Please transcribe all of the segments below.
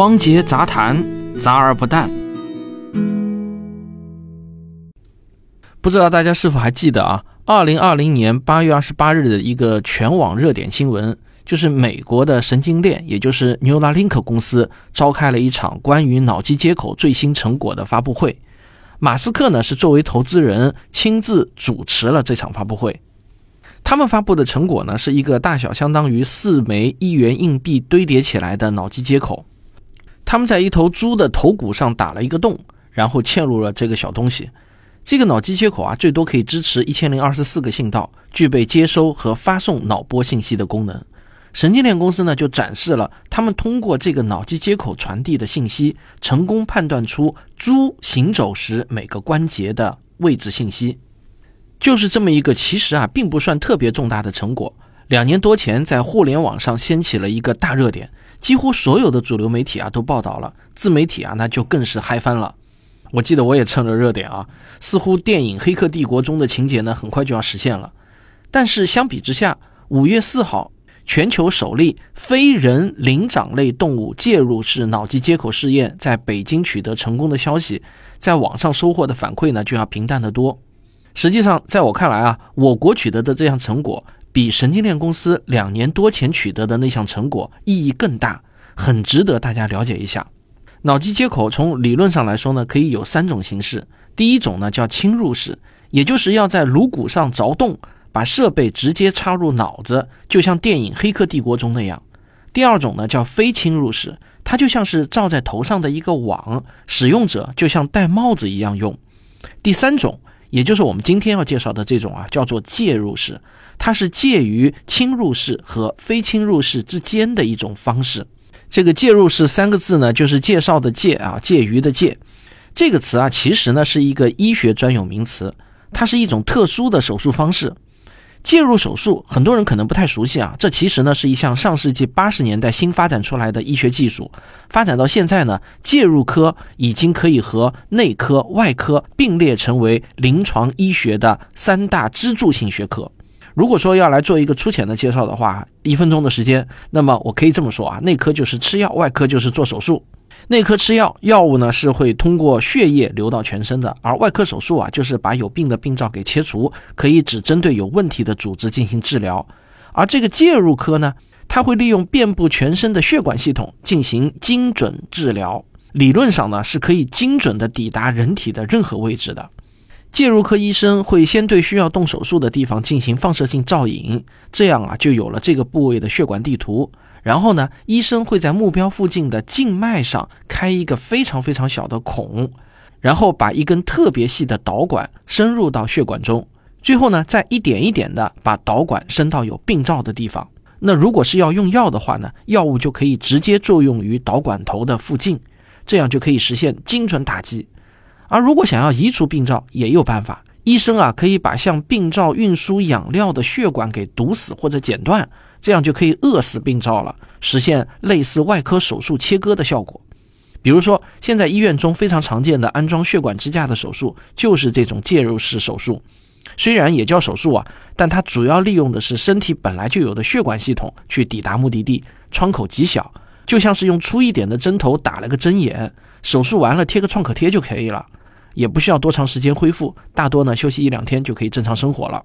荒节杂谈，杂而不淡。不知道大家是否还记得啊？二零二零年八月二十八日的一个全网热点新闻，就是美国的神经链，也就是 Neuralink 公司召开了一场关于脑机接口最新成果的发布会。马斯克呢是作为投资人亲自主持了这场发布会。他们发布的成果呢是一个大小相当于四枚一元硬币堆叠起来的脑机接口。他们在一头猪的头骨上打了一个洞，然后嵌入了这个小东西。这个脑机接口啊，最多可以支持一千零二十四个信道，具备接收和发送脑波信息的功能。神经链公司呢，就展示了他们通过这个脑机接口传递的信息，成功判断出猪行走时每个关节的位置信息。就是这么一个其实啊，并不算特别重大的成果。两年多前，在互联网上掀起了一个大热点，几乎所有的主流媒体啊都报道了，自媒体啊那就更是嗨翻了。我记得我也蹭着热点啊，似乎电影《黑客帝国》中的情节呢，很快就要实现了。但是相比之下，五月四号，全球首例非人灵长类动物介入式脑机接口试验在北京取得成功的消息，在网上收获的反馈呢，就要平淡得多。实际上，在我看来啊，我国取得的这项成果，比神经链公司两年多前取得的那项成果意义更大，很值得大家了解一下。脑机接口从理论上来说呢，可以有三种形式。第一种呢叫侵入式，也就是要在颅骨上凿洞，把设备直接插入脑子，就像电影《黑客帝国》中那样。第二种呢叫非侵入式，它就像是罩在头上的一个网，使用者就像戴帽子一样用。第三种，也就是我们今天要介绍的这种啊，叫做介入式，它是介于侵入式和非侵入式之间的一种方式。这个介入式三个字呢，就是介绍的介啊，介于的介。这个词啊，其实呢是一个医学专有名词，它是一种特殊的手术方式。介入手术，很多人可能不太熟悉啊。这其实呢是一项上世纪八十年代新发展出来的医学技术，发展到现在呢，介入科已经可以和内科、外科并列成为临床医学的三大支柱性学科。如果说要来做一个粗浅的介绍的话，一分钟的时间，那么我可以这么说啊，内科就是吃药，外科就是做手术。内科吃药，药物呢是会通过血液流到全身的，而外科手术啊就是把有病的病灶给切除，可以只针对有问题的组织进行治疗。而这个介入科呢，它会利用遍布全身的血管系统进行精准治疗，理论上呢是可以精准的抵达人体的任何位置的。介入科医生会先对需要动手术的地方进行放射性照影，这样啊就有了这个部位的血管地图。然后呢，医生会在目标附近的静脉上开一个非常非常小的孔，然后把一根特别细的导管深入到血管中，最后呢再一点一点的把导管伸到有病灶的地方。那如果是要用药的话呢，药物就可以直接作用于导管头的附近，这样就可以实现精准打击。而如果想要移除病灶，也有办法。医生啊，可以把向病灶运输养料的血管给堵死或者剪断，这样就可以饿死病灶了，实现类似外科手术切割的效果。比如说，现在医院中非常常见的安装血管支架的手术，就是这种介入式手术。虽然也叫手术啊，但它主要利用的是身体本来就有的血管系统去抵达目的地，窗口极小，就像是用粗一点的针头打了个针眼，手术完了贴个创可贴就可以了。也不需要多长时间恢复，大多呢休息一两天就可以正常生活了。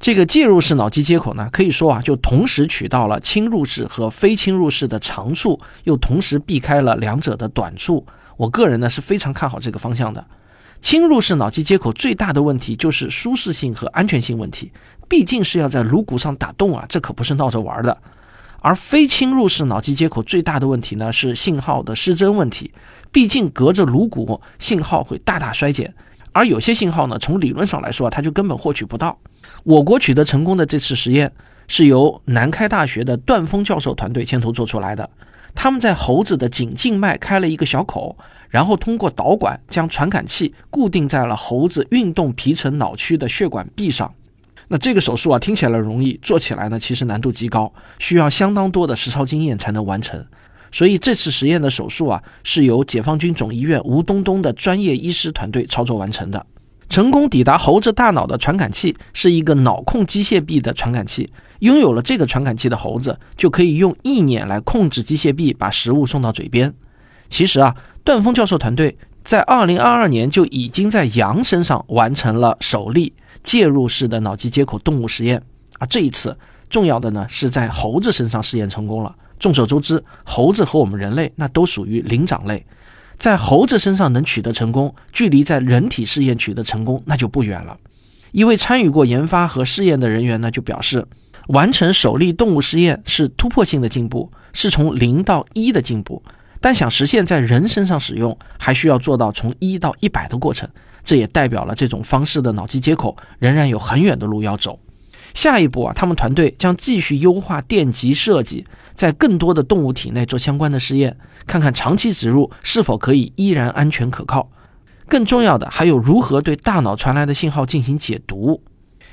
这个介入式脑机接口呢，可以说啊，就同时取到了侵入式和非侵入式的长处，又同时避开了两者的短处。我个人呢是非常看好这个方向的。侵入式脑机接口最大的问题就是舒适性和安全性问题，毕竟是要在颅骨上打洞啊，这可不是闹着玩的。而非侵入式脑机接口最大的问题呢，是信号的失真问题。毕竟隔着颅骨，信号会大大衰减，而有些信号呢，从理论上来说，它就根本获取不到。我国取得成功的这次实验，是由南开大学的段峰教授团队牵头做出来的。他们在猴子的颈静脉开了一个小口，然后通过导管将传感器固定在了猴子运动皮层脑区的血管壁上。那这个手术啊，听起来容易，做起来呢，其实难度极高，需要相当多的实操经验才能完成。所以这次实验的手术啊，是由解放军总医院吴东东的专业医师团队操作完成的。成功抵达猴子大脑的传感器是一个脑控机械臂的传感器，拥有了这个传感器的猴子就可以用意念来控制机械臂把食物送到嘴边。其实啊，段峰教授团队在二零二二年就已经在羊身上完成了首例介入式的脑机接口动物实验啊。这一次重要的呢是在猴子身上试验成功了。众所周知，猴子和我们人类那都属于灵长类，在猴子身上能取得成功，距离在人体试验取得成功那就不远了。一位参与过研发和试验的人员呢就表示，完成首例动物实验是突破性的进步，是从零到一的进步。但想实现在人身上使用，还需要做到从一到一百的过程。这也代表了这种方式的脑机接口仍然有很远的路要走。下一步啊，他们团队将继续优化电极设计，在更多的动物体内做相关的试验，看看长期植入是否可以依然安全可靠。更重要的还有如何对大脑传来的信号进行解读，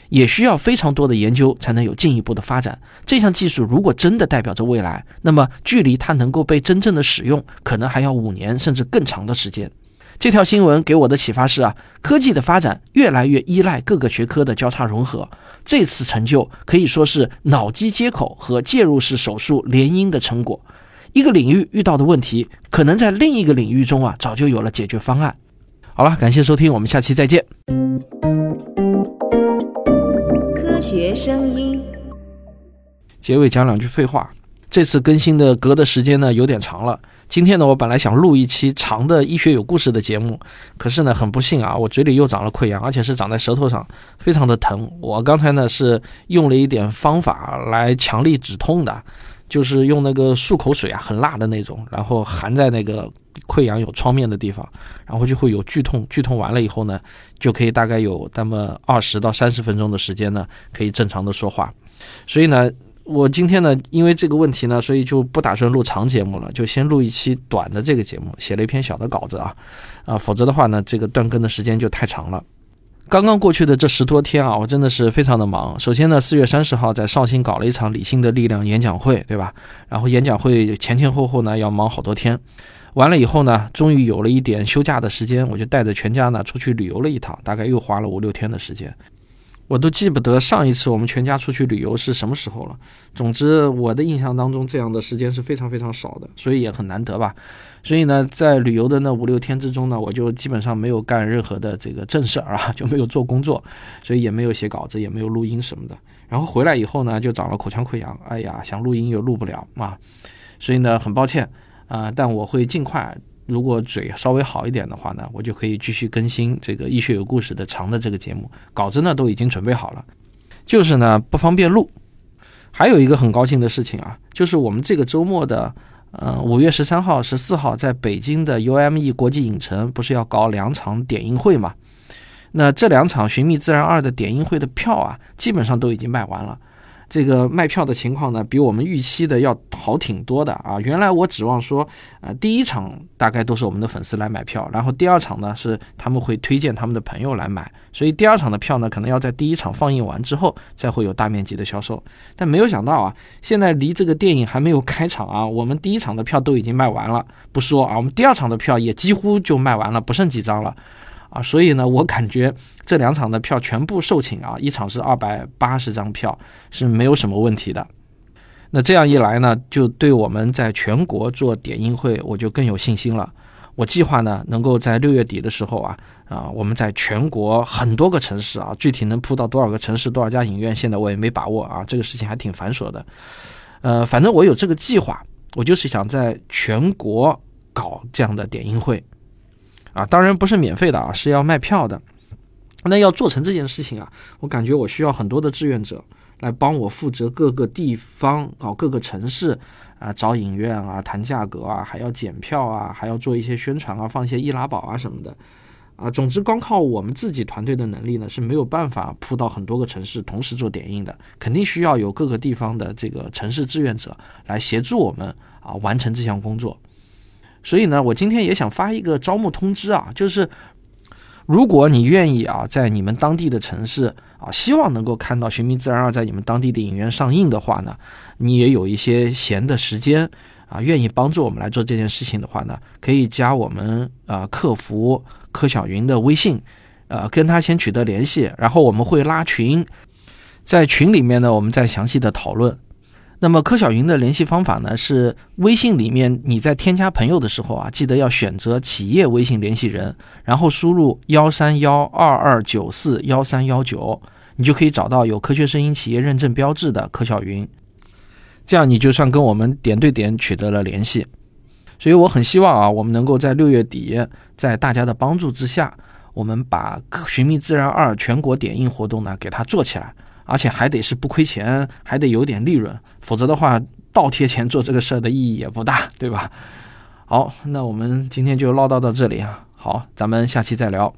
也需要非常多的研究才能有进一步的发展。这项技术如果真的代表着未来，那么距离它能够被真正的使用，可能还要五年甚至更长的时间。这条新闻给我的启发是啊，科技的发展越来越依赖各个学科的交叉融合。这次成就可以说是脑机接口和介入式手术联姻的成果。一个领域遇到的问题，可能在另一个领域中啊，早就有了解决方案。好了，感谢收听，我们下期再见。科学声音，结尾讲两句废话。这次更新的隔的时间呢有点长了。今天呢，我本来想录一期长的医学有故事的节目，可是呢，很不幸啊，我嘴里又长了溃疡，而且是长在舌头上，非常的疼。我刚才呢是用了一点方法来强力止痛的，就是用那个漱口水啊，很辣的那种，然后含在那个溃疡有创面的地方，然后就会有剧痛。剧痛完了以后呢，就可以大概有那么二十到三十分钟的时间呢，可以正常的说话。所以呢。我今天呢，因为这个问题呢，所以就不打算录长节目了，就先录一期短的这个节目，写了一篇小的稿子啊，啊，否则的话呢，这个断更的时间就太长了。刚刚过去的这十多天啊，我真的是非常的忙。首先呢，四月三十号在绍兴搞了一场理性的力量演讲会，对吧？然后演讲会前前后后呢要忙好多天，完了以后呢，终于有了一点休假的时间，我就带着全家呢出去旅游了一趟，大概又花了五六天的时间。我都记不得上一次我们全家出去旅游是什么时候了。总之，我的印象当中，这样的时间是非常非常少的，所以也很难得吧。所以呢，在旅游的那五六天之中呢，我就基本上没有干任何的这个正事儿啊，就没有做工作，所以也没有写稿子，也没有录音什么的。然后回来以后呢，就长了口腔溃疡，哎呀，想录音又录不了啊。所以呢，很抱歉啊，但我会尽快。如果嘴稍微好一点的话呢，我就可以继续更新这个医学有故事的长的这个节目，稿子呢都已经准备好了，就是呢不方便录。还有一个很高兴的事情啊，就是我们这个周末的，呃五月十三号、十四号在北京的 UME 国际影城不是要搞两场点映会嘛？那这两场《寻觅自然二》的点映会的票啊，基本上都已经卖完了。这个卖票的情况呢，比我们预期的要好挺多的啊！原来我指望说，呃，第一场大概都是我们的粉丝来买票，然后第二场呢是他们会推荐他们的朋友来买，所以第二场的票呢可能要在第一场放映完之后才会有大面积的销售。但没有想到啊，现在离这个电影还没有开场啊，我们第一场的票都已经卖完了，不说啊，我们第二场的票也几乎就卖完了，不剩几张了。啊，所以呢，我感觉这两场的票全部售罄啊，一场是二百八十张票，是没有什么问题的。那这样一来呢，就对我们在全国做点映会，我就更有信心了。我计划呢，能够在六月底的时候啊，啊，我们在全国很多个城市啊，具体能铺到多少个城市、多少家影院，现在我也没把握啊，这个事情还挺繁琐的。呃，反正我有这个计划，我就是想在全国搞这样的点映会。啊，当然不是免费的啊，是要卖票的。那要做成这件事情啊，我感觉我需要很多的志愿者来帮我负责各个地方搞各个城市啊，找影院啊，谈价格啊，还要检票啊，还要做一些宣传啊，放一些易拉宝啊什么的啊。总之，光靠我们自己团队的能力呢是没有办法铺到很多个城市同时做点映的，肯定需要有各个地方的这个城市志愿者来协助我们啊完成这项工作。所以呢，我今天也想发一个招募通知啊，就是如果你愿意啊，在你们当地的城市啊，希望能够看到《寻觅自然二》在你们当地的影院上映的话呢，你也有一些闲的时间啊，愿意帮助我们来做这件事情的话呢，可以加我们啊客服柯小云的微信，呃，跟他先取得联系，然后我们会拉群，在群里面呢，我们再详细的讨论。那么柯小云的联系方法呢？是微信里面你在添加朋友的时候啊，记得要选择企业微信联系人，然后输入幺三幺二二九四幺三幺九，你就可以找到有科学声音企业认证标志的柯小云。这样你就算跟我们点对点取得了联系。所以我很希望啊，我们能够在六月底，在大家的帮助之下，我们把《寻觅自然二》全国点映活动呢给它做起来。而且还得是不亏钱，还得有点利润，否则的话倒贴钱做这个事儿的意义也不大，对吧？好，那我们今天就唠叨到这里啊，好，咱们下期再聊。